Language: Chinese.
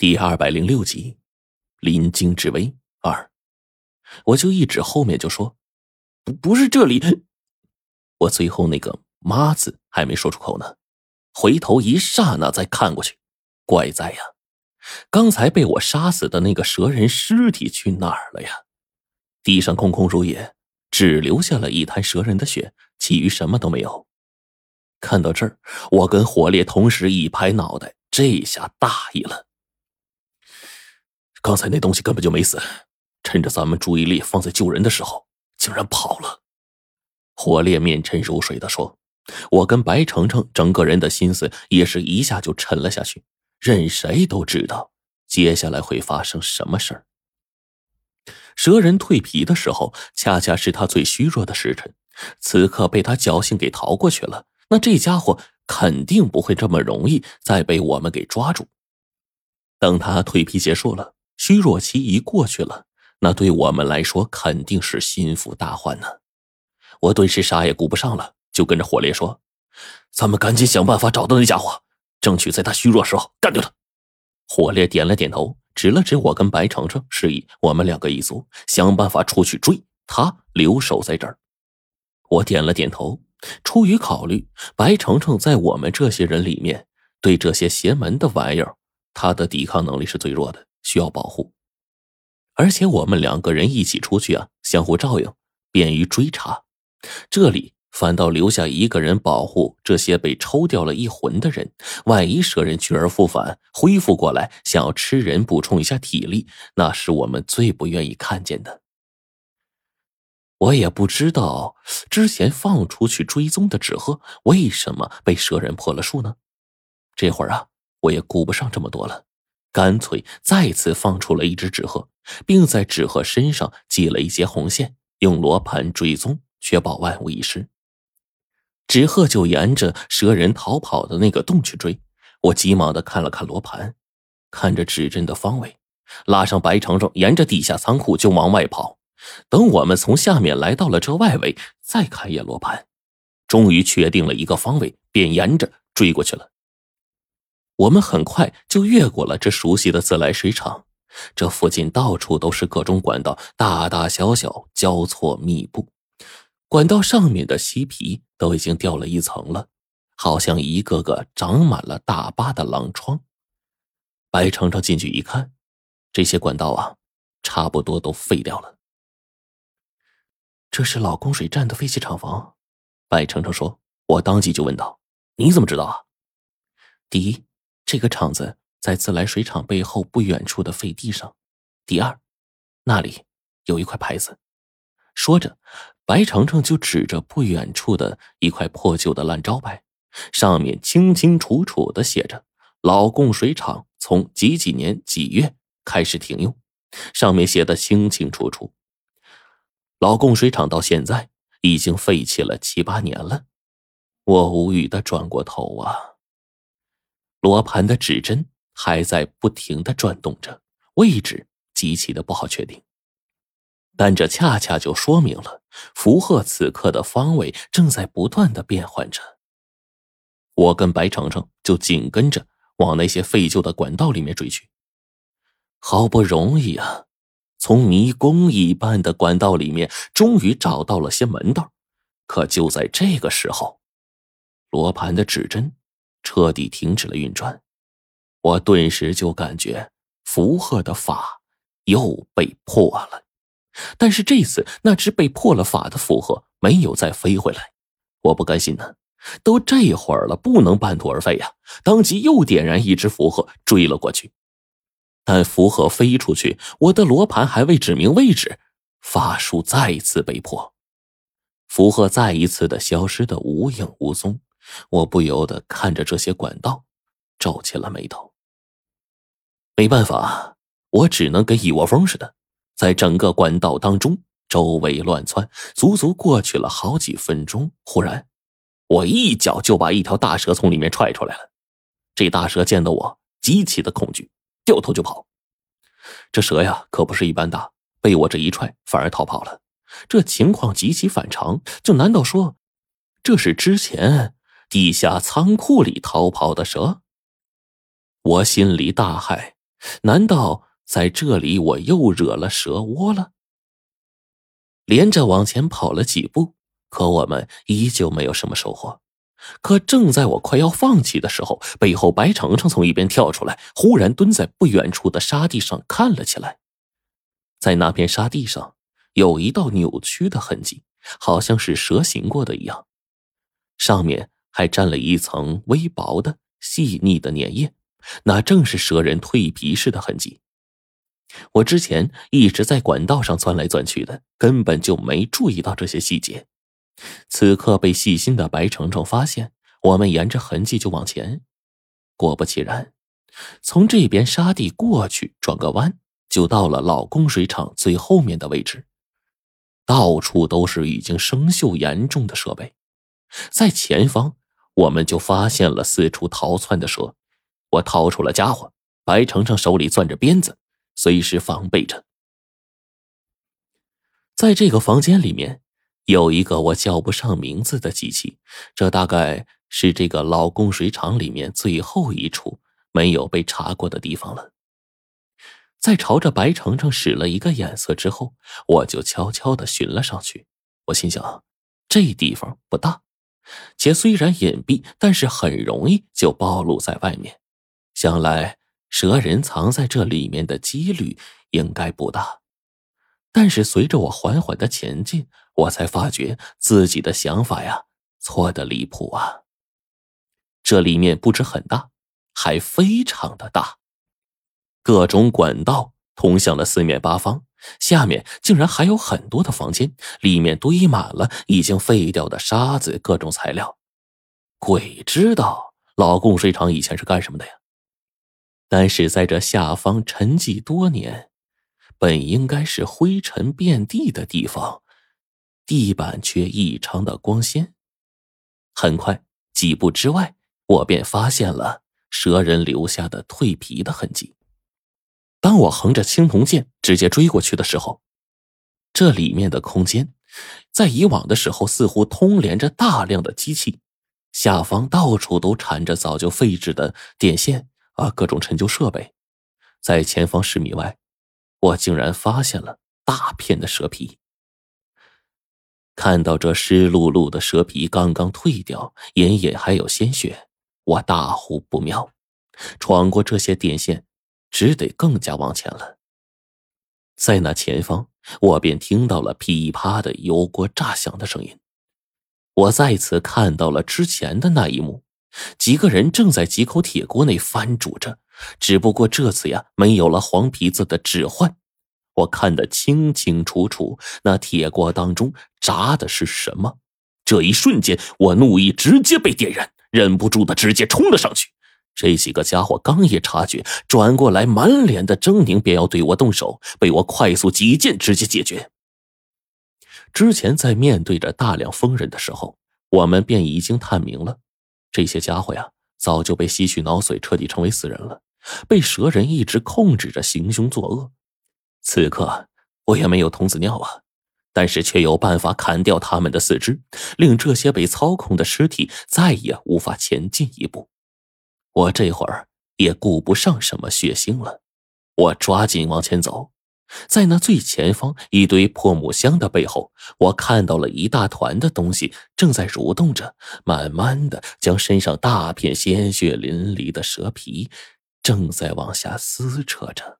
第二百零六集，临京之危二，我就一指后面就说，不不是这里。我最后那个“妈”字还没说出口呢，回头一刹那再看过去，怪哉呀！刚才被我杀死的那个蛇人尸体去哪儿了呀？地上空空如也，只留下了一滩蛇人的血，其余什么都没有。看到这儿，我跟火烈同时一拍脑袋，这下大意了。刚才那东西根本就没死，趁着咱们注意力放在救人的时候，竟然跑了。火烈面沉如水的说：“我跟白程程整个人的心思也是一下就沉了下去，任谁都知道接下来会发生什么事儿。蛇人蜕皮的时候，恰恰是他最虚弱的时辰，此刻被他侥幸给逃过去了，那这家伙肯定不会这么容易再被我们给抓住。等他蜕皮结束了。”虚弱期一过去了，那对我们来说肯定是心腹大患呢。我顿时啥也顾不上了，就跟着火烈说：“咱们赶紧想办法找到那家伙，争取在他虚弱时候干掉他。”火烈点了点头，指了指我跟白程程，示意我们两个一组，想办法出去追他，留守在这儿。我点了点头。出于考虑，白程程在我们这些人里面，对这些邪门的玩意儿，他的抵抗能力是最弱的。需要保护，而且我们两个人一起出去啊，相互照应，便于追查。这里反倒留下一个人保护这些被抽掉了一魂的人，万一蛇人去而复返，恢复过来想要吃人补充一下体力，那是我们最不愿意看见的。我也不知道之前放出去追踪的纸鹤为什么被蛇人破了树呢？这会儿啊，我也顾不上这么多了。干脆再次放出了一只纸鹤，并在纸鹤身上系了一截红线，用罗盘追踪，确保万无一失。纸鹤就沿着蛇人逃跑的那个洞去追。我急忙的看了看罗盘，看着指针的方位，拉上白程程，沿着地下仓库就往外跑。等我们从下面来到了这外围，再看一眼罗盘，终于确定了一个方位，便沿着追过去了。我们很快就越过了这熟悉的自来水厂，这附近到处都是各种管道，大大小小交错密布。管道上面的锡皮都已经掉了一层了，好像一个个长满了大疤的狼疮。白程程进去一看，这些管道啊，差不多都废掉了。这是老供水站的废弃厂房，白程程说。我当即就问道：“你怎么知道啊？”第一。这个厂子在自来水厂背后不远处的废地上。第二，那里有一块牌子。说着，白程程就指着不远处的一块破旧的烂招牌，上面清清楚楚的写着“老供水厂从几几年几月开始停用”，上面写的清清楚楚。老供水厂到现在已经废弃了七八年了。我无语的转过头啊。罗盘的指针还在不停的转动着，位置极其的不好确定，但这恰恰就说明了符鹤此刻的方位正在不断的变换着。我跟白程程就紧跟着往那些废旧的管道里面追去，好不容易啊，从迷宫一般的管道里面终于找到了些门道，可就在这个时候，罗盘的指针。彻底停止了运转，我顿时就感觉符鹤的法又被破了。但是这次那只被破了法的符鹤没有再飞回来，我不甘心呢，都这会儿了，不能半途而废呀！当即又点燃一只符鹤追了过去。但符鹤飞出去，我的罗盘还未指明位置，法术再次被破，符鹤再一次的消失的无影无踪。我不由得看着这些管道，皱起了眉头。没办法，我只能跟一窝蜂似的，在整个管道当中周围乱窜，足足过去了好几分钟。忽然，我一脚就把一条大蛇从里面踹出来了。这大蛇见到我，极其的恐惧，掉头就跑。这蛇呀，可不是一般大，被我这一踹，反而逃跑了。这情况极其反常，就难道说，这是之前？地下仓库里逃跑的蛇，我心里大骇，难道在这里我又惹了蛇窝了？连着往前跑了几步，可我们依旧没有什么收获。可正在我快要放弃的时候，背后白程程从一边跳出来，忽然蹲在不远处的沙地上看了起来。在那片沙地上，有一道扭曲的痕迹，好像是蛇行过的一样，上面还沾了一层微薄的、细腻的粘液。那正是蛇人蜕皮时的痕迹。我之前一直在管道上钻来钻去的，根本就没注意到这些细节。此刻被细心的白程程发现，我们沿着痕迹就往前。果不其然，从这边沙地过去，转个弯就到了老供水厂最后面的位置。到处都是已经生锈严重的设备，在前方我们就发现了四处逃窜的蛇。我掏出了家伙，白程程手里攥着鞭子，随时防备着。在这个房间里面，有一个我叫不上名字的机器，这大概是这个老供水厂里面最后一处没有被查过的地方了。在朝着白程程使了一个眼色之后，我就悄悄的寻了上去。我心想，这地方不大，且虽然隐蔽，但是很容易就暴露在外面。想来蛇人藏在这里面的几率应该不大，但是随着我缓缓的前进，我才发觉自己的想法呀错的离谱啊！这里面不止很大，还非常的大，各种管道通向了四面八方，下面竟然还有很多的房间，里面堆满了已经废掉的沙子、各种材料。鬼知道老供水厂以前是干什么的呀？但是在这下方沉寂多年，本应该是灰尘遍地的地方，地板却异常的光鲜。很快，几步之外，我便发现了蛇人留下的蜕皮的痕迹。当我横着青铜剑直接追过去的时候，这里面的空间，在以往的时候似乎通连着大量的机器，下方到处都缠着早就废置的电线。啊，各种陈旧设备，在前方十米外，我竟然发现了大片的蛇皮。看到这湿漉漉的蛇皮刚刚褪掉，隐隐还有鲜血，我大呼不妙。闯过这些电线，只得更加往前了。在那前方，我便听到了噼啪的油锅炸响的声音。我再次看到了之前的那一幕。几个人正在几口铁锅内翻煮着，只不过这次呀，没有了黄皮子的置换。我看得清清楚楚，那铁锅当中炸的是什么？这一瞬间，我怒意直接被点燃，忍不住的直接冲了上去。这几个家伙刚一察觉，转过来满脸的狰狞，便要对我动手，被我快速几剑直接解决。之前在面对着大量疯人的时候，我们便已经探明了。这些家伙呀，早就被吸取脑髓，彻底成为死人了，被蛇人一直控制着行凶作恶。此刻我也没有童子尿啊，但是却有办法砍掉他们的四肢，令这些被操控的尸体再也无法前进一步。我这会儿也顾不上什么血腥了，我抓紧往前走。在那最前方一堆破木箱的背后，我看到了一大团的东西正在蠕动着，慢慢的将身上大片鲜血淋漓的蛇皮正在往下撕扯着。